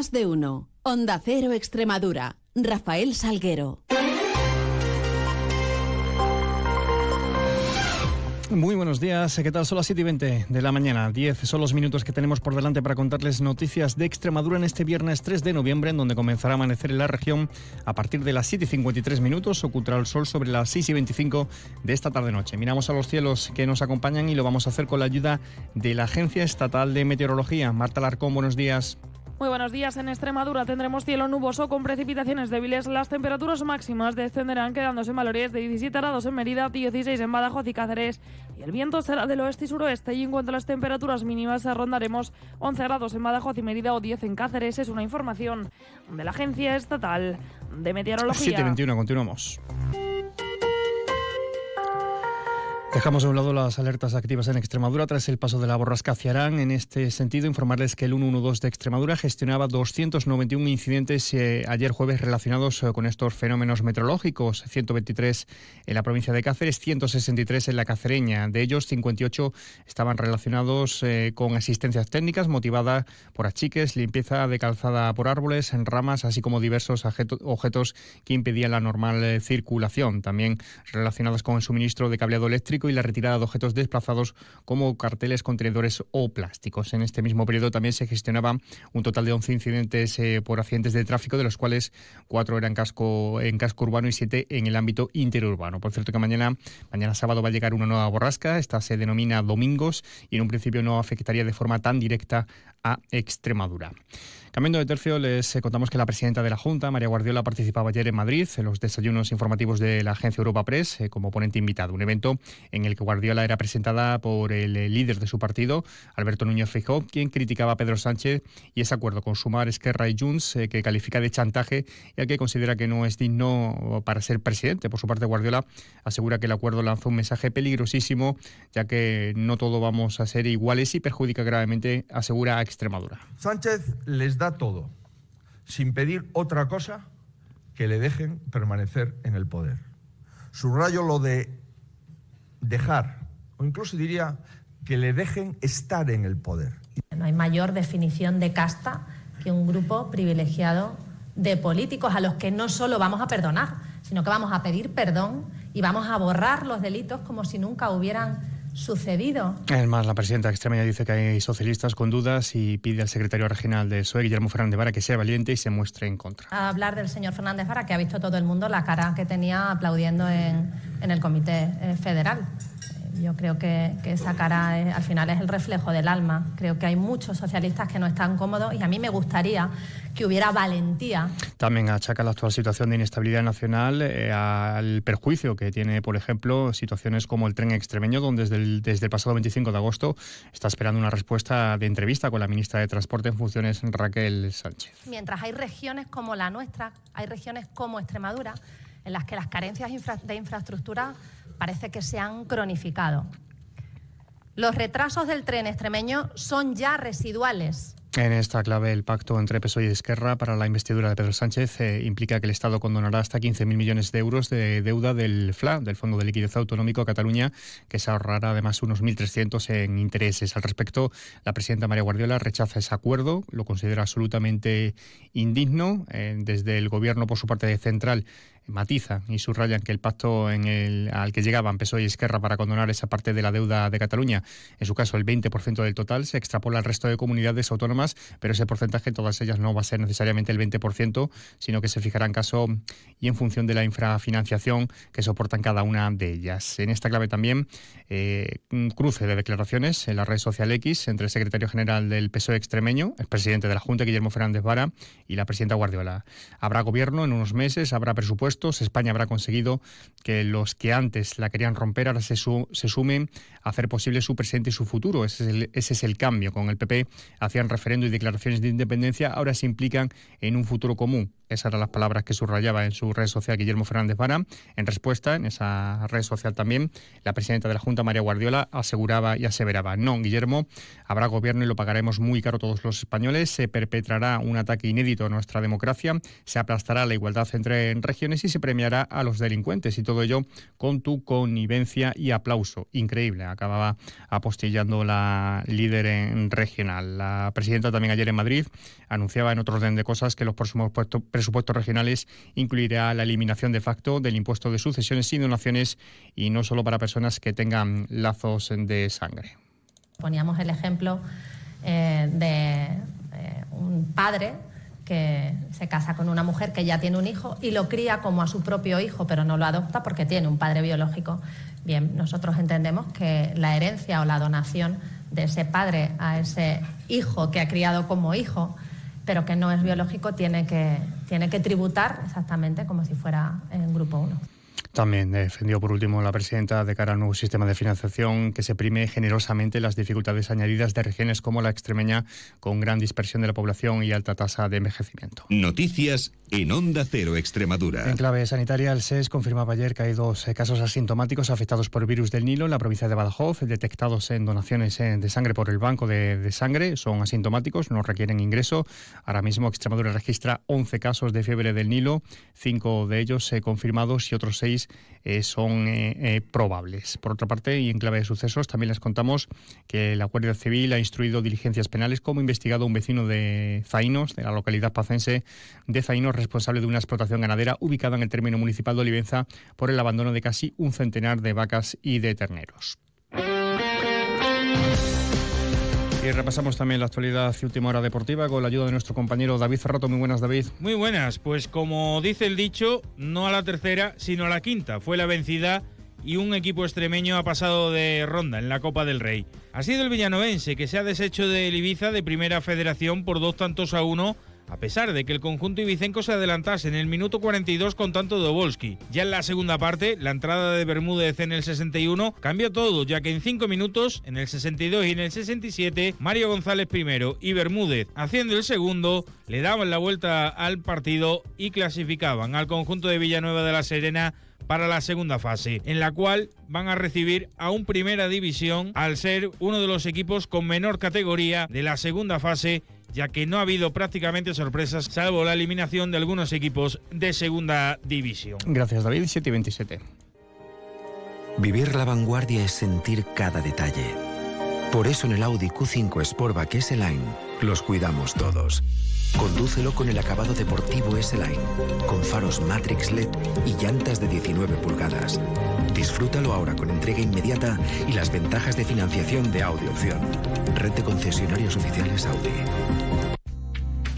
Más de uno. Onda Cero Extremadura. Rafael Salguero. Muy buenos días, ¿qué tal? Son las 7 y 20 de la mañana. 10 son los minutos que tenemos por delante para contarles noticias de Extremadura en este viernes 3 de noviembre, en donde comenzará a amanecer en la región a partir de las 7 y 53 minutos. Ocultará el sol sobre las 6 y 25 de esta tarde-noche. Miramos a los cielos que nos acompañan y lo vamos a hacer con la ayuda de la Agencia Estatal de Meteorología. Marta Larcón, buenos días. Muy buenos días. En Extremadura tendremos cielo nuboso con precipitaciones débiles. Las temperaturas máximas descenderán quedándose en valores de 17 grados en Mérida, 16 en Badajoz y Cáceres. Y el viento será del oeste y suroeste. Y en cuanto a las temperaturas mínimas, rondaremos 11 grados en Badajoz y Mérida o 10 en Cáceres. Es una información de la Agencia Estatal de Meteorología. 7.21, continuamos. Dejamos a un lado las alertas activas en Extremadura tras el paso de la borrasca Ciarán. En este sentido, informarles que el 112 de Extremadura gestionaba 291 incidentes eh, ayer jueves relacionados eh, con estos fenómenos meteorológicos. 123 en la provincia de Cáceres, 163 en la Cacereña. De ellos, 58 estaban relacionados eh, con asistencias técnicas motivada por achiques, limpieza de calzada por árboles, en ramas, así como diversos objetos que impedían la normal circulación. También relacionados con el suministro de cableado eléctrico y la retirada de objetos desplazados como carteles, contenedores o plásticos. En este mismo periodo también se gestionaban un total de 11 incidentes eh, por accidentes de tráfico, de los cuales cuatro eran casco, en casco urbano y siete en el ámbito interurbano. Por cierto que mañana, mañana sábado va a llegar una nueva borrasca, esta se denomina Domingos y en un principio no afectaría de forma tan directa a Extremadura. Cambiando de tercio, les eh, contamos que la presidenta de la Junta, María Guardiola, participaba ayer en Madrid en los desayunos informativos de la agencia Europa Press eh, como ponente invitado. Un evento en el que Guardiola era presentada por el eh, líder de su partido, Alberto Núñez Feijóo, quien criticaba a Pedro Sánchez y ese acuerdo con Sumar, Esquerra y Junts, que califica de chantaje y al que considera que no es digno para ser presidente. Por su parte, Guardiola asegura que el acuerdo lanza un mensaje peligrosísimo, ya que no todo vamos a ser iguales y perjudica gravemente, asegura a Extremadura. Sánchez les da todo, sin pedir otra cosa que le dejen permanecer en el poder. Subrayo lo de dejar, o incluso diría que le dejen estar en el poder. No hay mayor definición de casta que un grupo privilegiado de políticos a los que no solo vamos a perdonar, sino que vamos a pedir perdón y vamos a borrar los delitos como si nunca hubieran sucedido. Además, la presidenta extremeña dice que hay socialistas con dudas y pide al secretario regional de PSOE, Guillermo Fernández Vara, que sea valiente y se muestre en contra. A hablar del señor Fernández Vara, que ha visto todo el mundo la cara que tenía aplaudiendo en, en el Comité eh, Federal. Yo creo que, esa cara al final es el reflejo del alma. Creo que hay muchos socialistas que no están cómodos y a mí me gustaría que hubiera valentía. También achaca la actual situación de inestabilidad nacional eh, al perjuicio que tiene, por ejemplo, situaciones como el tren extremeño, donde desde el, desde el pasado 25 de agosto está esperando una respuesta de entrevista con la ministra de Transporte en funciones, Raquel Sánchez. Mientras hay regiones como la nuestra, hay regiones como Extremadura, en las que las carencias de infraestructura parece que se han cronificado. Los retrasos del tren extremeño son ya residuales. En esta clave, el pacto entre PSOE y Esquerra para la investidura de Pedro Sánchez eh, implica que el Estado condonará hasta 15.000 millones de euros de deuda del FLA, del Fondo de Liquidez Autonómico a Cataluña, que se ahorrará además unos 1.300 en intereses. Al respecto, la presidenta María Guardiola rechaza ese acuerdo, lo considera absolutamente indigno. Eh, desde el Gobierno, por su parte central, matizan y subrayan que el pacto en el, al que llegaban PSOE y Esquerra para condonar esa parte de la deuda de Cataluña, en su caso el 20% del total, se extrapola al resto de comunidades autónomas, pero ese porcentaje en todas ellas no va a ser necesariamente el 20%, sino que se fijará en caso y en función de la infrafinanciación que soportan cada una de ellas. En esta clave también eh, un cruce de declaraciones en la red social X entre el secretario general del PSOE extremeño, el presidente de la Junta, Guillermo Fernández Vara, y la presidenta Guardiola. Habrá gobierno en unos meses, habrá presupuesto España habrá conseguido que los que antes la querían romper ahora se, se sumen a hacer posible su presente y su futuro. Ese es, el, ese es el cambio. Con el PP hacían referendo y declaraciones de independencia, ahora se implican en un futuro común Esas eran las palabras que subrayaba en su red social Guillermo Fernández Vara. En respuesta, en esa red social también, la presidenta de la Junta, María Guardiola, aseguraba y aseveraba, no, Guillermo, habrá gobierno y lo pagaremos muy caro todos los españoles, se perpetrará un ataque inédito a nuestra democracia, se aplastará la igualdad entre regiones y se premiará a los delincuentes y todo ello con tu connivencia y aplauso. Increíble, acababa apostillando la líder en regional. La presidenta también ayer en Madrid anunciaba en otro orden de cosas que los próximos presupuestos regionales incluirá la eliminación de facto del impuesto de sucesiones y donaciones y no solo para personas que tengan lazos de sangre. Poníamos el ejemplo eh, de eh, un padre que se casa con una mujer que ya tiene un hijo y lo cría como a su propio hijo, pero no lo adopta porque tiene un padre biológico. Bien, nosotros entendemos que la herencia o la donación de ese padre a ese hijo que ha criado como hijo, pero que no es biológico, tiene que, tiene que tributar exactamente como si fuera en grupo 1. También defendió por último la presidenta de cara al nuevo sistema de financiación que se prime generosamente las dificultades añadidas de regiones como la extremeña con gran dispersión de la población y alta tasa de envejecimiento. Noticias en Onda Cero Extremadura. En clave sanitaria, el SES confirmaba ayer que hay dos casos asintomáticos afectados por el virus del Nilo en la provincia de Badajoz, detectados en donaciones de sangre por el banco de, sangre. Son asintomáticos, no requieren ingreso. Ahora mismo Extremadura registra 11 casos de fiebre del Nilo, cinco de ellos eh, confirmados y otros seis son probables. Por otra parte, y en clave de sucesos, también les contamos que la Guardia Civil ha instruido diligencias penales como investigado un vecino de Zainos, de la localidad pacense de Zainos, responsable de una explotación ganadera ubicada en el término municipal de Olivenza por el abandono de casi un centenar de vacas y de terneros. Y repasamos también la actualidad y última hora deportiva con la ayuda de nuestro compañero David Ferrato. Muy buenas, David. Muy buenas. Pues como dice el dicho, no a la tercera, sino a la quinta. Fue la vencida y un equipo extremeño ha pasado de ronda en la Copa del Rey. Ha sido el villanovense que se ha deshecho de Ibiza de primera federación por dos tantos a uno a pesar de que el conjunto ibicenco se adelantase en el minuto 42 con tanto de. Ya en la segunda parte, la entrada de Bermúdez en el 61 cambió todo, ya que en 5 minutos, en el 62 y en el 67, Mario González primero y Bermúdez, haciendo el segundo, le daban la vuelta al partido y clasificaban al conjunto de Villanueva de la Serena para la segunda fase, en la cual van a recibir a un primera división al ser uno de los equipos con menor categoría de la segunda fase ya que no ha habido prácticamente sorpresas, salvo la eliminación de algunos equipos de segunda división. Gracias, David. 7 y 27. Vivir la vanguardia es sentir cada detalle. Por eso en el Audi Q5 Sportback S-Line los cuidamos todos. Condúcelo con el acabado deportivo S-Line, con faros Matrix LED y llantas de 19 pulgadas. Disfrútalo ahora con entrega inmediata y las ventajas de financiación de Audi Opción. Red de concesionarios oficiales Audi.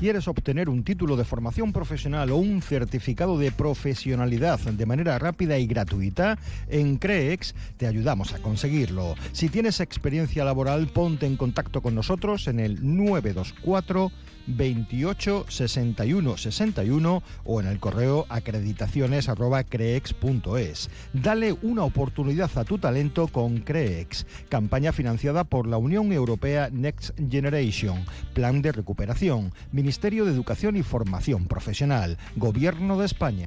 ¿Quieres obtener un título de formación profesional o un certificado de profesionalidad de manera rápida y gratuita? En CREEX te ayudamos a conseguirlo. Si tienes experiencia laboral, ponte en contacto con nosotros en el 924 28 61 61 o en el correo acreditaciones@creex.es. Dale una oportunidad a tu talento con Creex, campaña financiada por la Unión Europea Next Generation, Plan de Recuperación, Ministerio de Educación y Formación Profesional, Gobierno de España.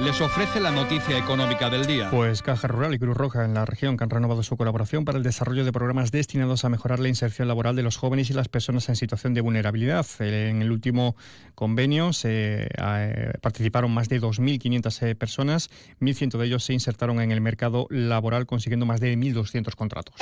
les ofrece la noticia económica del día. Pues Caja Rural y Cruz Roja en la región que han renovado su colaboración para el desarrollo de programas destinados a mejorar la inserción laboral de los jóvenes y las personas en situación de vulnerabilidad. En el último convenio se eh, participaron más de 2.500 eh, personas, 1.100 de ellos se insertaron en el mercado laboral consiguiendo más de 1.200 contratos.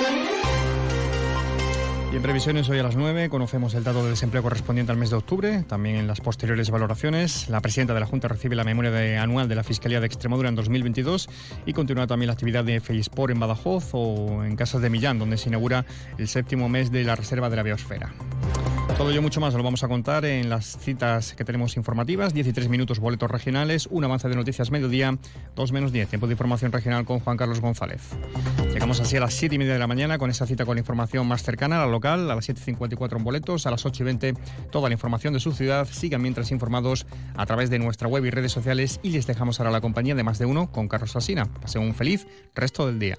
Y en previsiones, hoy a las 9 conocemos el dato de desempleo correspondiente al mes de octubre. También en las posteriores valoraciones, la presidenta de la Junta recibe la memoria anual de la Fiscalía de Extremadura en 2022 y continúa también la actividad de FEISPOR en Badajoz o en Casas de Millán, donde se inaugura el séptimo mes de la Reserva de la Biosfera. Todo ello mucho más lo vamos a contar en las citas que tenemos informativas. 13 minutos boletos regionales, un avance de noticias mediodía, 2 menos 10, tiempo de información regional con Juan Carlos González. Llegamos así a las 7 y media de la mañana con esa cita con la información más cercana, la local, a las 7.54 en boletos, a las 8 y 20 toda la información de su ciudad. Sigan mientras informados a través de nuestra web y redes sociales y les dejamos ahora la compañía de más de uno con Carlos Salsina. Pasen un feliz resto del día.